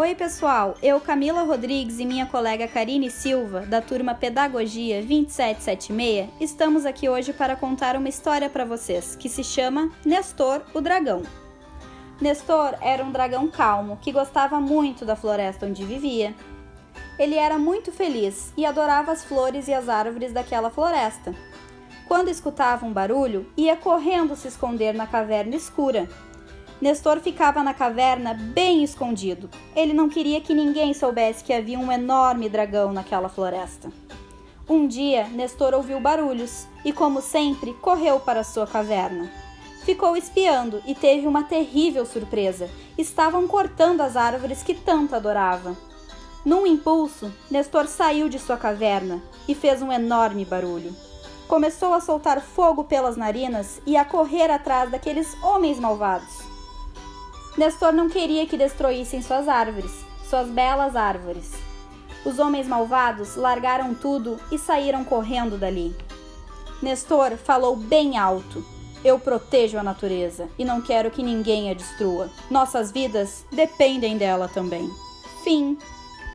Oi, pessoal! Eu, Camila Rodrigues e minha colega Karine Silva, da turma Pedagogia 2776, estamos aqui hoje para contar uma história para vocês que se chama Nestor, o Dragão. Nestor era um dragão calmo que gostava muito da floresta onde vivia. Ele era muito feliz e adorava as flores e as árvores daquela floresta. Quando escutava um barulho, ia correndo se esconder na caverna escura Nestor ficava na caverna bem escondido. Ele não queria que ninguém soubesse que havia um enorme dragão naquela floresta. Um dia, Nestor ouviu barulhos e, como sempre, correu para sua caverna. Ficou espiando e teve uma terrível surpresa. Estavam cortando as árvores que tanto adorava. Num impulso, Nestor saiu de sua caverna e fez um enorme barulho. Começou a soltar fogo pelas narinas e a correr atrás daqueles homens malvados. Nestor não queria que destruíssem suas árvores, suas belas árvores. Os homens malvados largaram tudo e saíram correndo dali. Nestor falou bem alto: Eu protejo a natureza e não quero que ninguém a destrua. Nossas vidas dependem dela também. Fim.